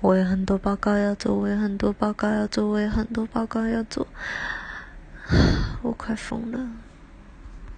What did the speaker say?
我有很多报告要做我有很多报告要做我有很多报告要做。我 快疯了。